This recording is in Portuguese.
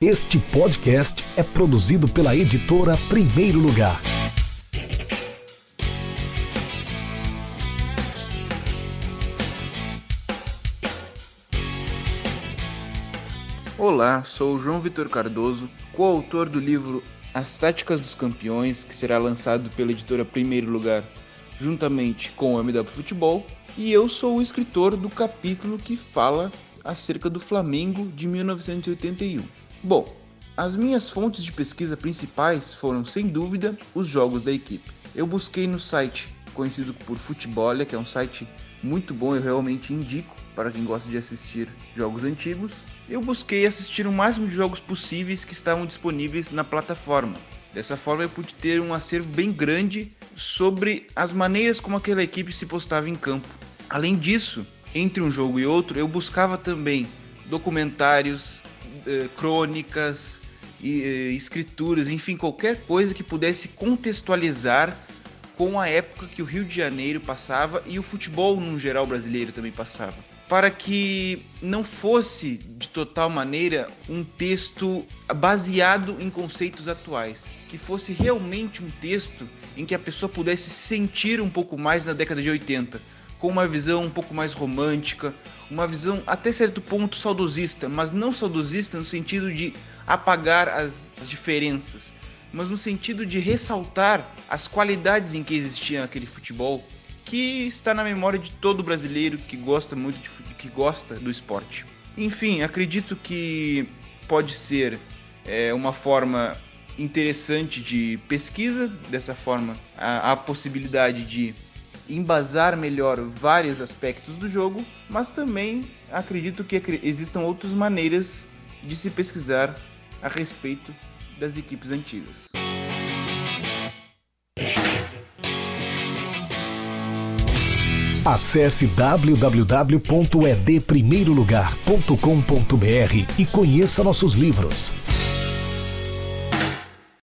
Este podcast é produzido pela editora Primeiro Lugar. Olá, sou João Vitor Cardoso, coautor do livro As Táticas dos Campeões, que será lançado pela editora Primeiro Lugar, juntamente com o MW Futebol, e eu sou o escritor do capítulo que fala acerca do Flamengo de 1981. Bom, as minhas fontes de pesquisa principais foram, sem dúvida, os jogos da equipe. Eu busquei no site conhecido por Futebolia, que é um site muito bom, eu realmente indico para quem gosta de assistir jogos antigos. Eu busquei assistir o máximo de jogos possíveis que estavam disponíveis na plataforma. Dessa forma, eu pude ter um acervo bem grande sobre as maneiras como aquela equipe se postava em campo. Além disso, entre um jogo e outro, eu buscava também documentários, crônicas, eh, escrituras, enfim, qualquer coisa que pudesse contextualizar com a época que o Rio de Janeiro passava e o futebol no geral brasileiro também passava. Para que não fosse de total maneira um texto baseado em conceitos atuais, que fosse realmente um texto em que a pessoa pudesse se sentir um pouco mais na década de 80 com uma visão um pouco mais romântica, uma visão até certo ponto saudosista, mas não saudosista no sentido de apagar as, as diferenças, mas no sentido de ressaltar as qualidades em que existia aquele futebol que está na memória de todo brasileiro que gosta muito de, que gosta do esporte. Enfim, acredito que pode ser é, uma forma interessante de pesquisa, dessa forma a, a possibilidade de embasar melhor vários aspectos do jogo, mas também acredito que existam outras maneiras de se pesquisar a respeito das equipes antigas. Acesse www.edprimeirolugar.com.br e conheça nossos livros.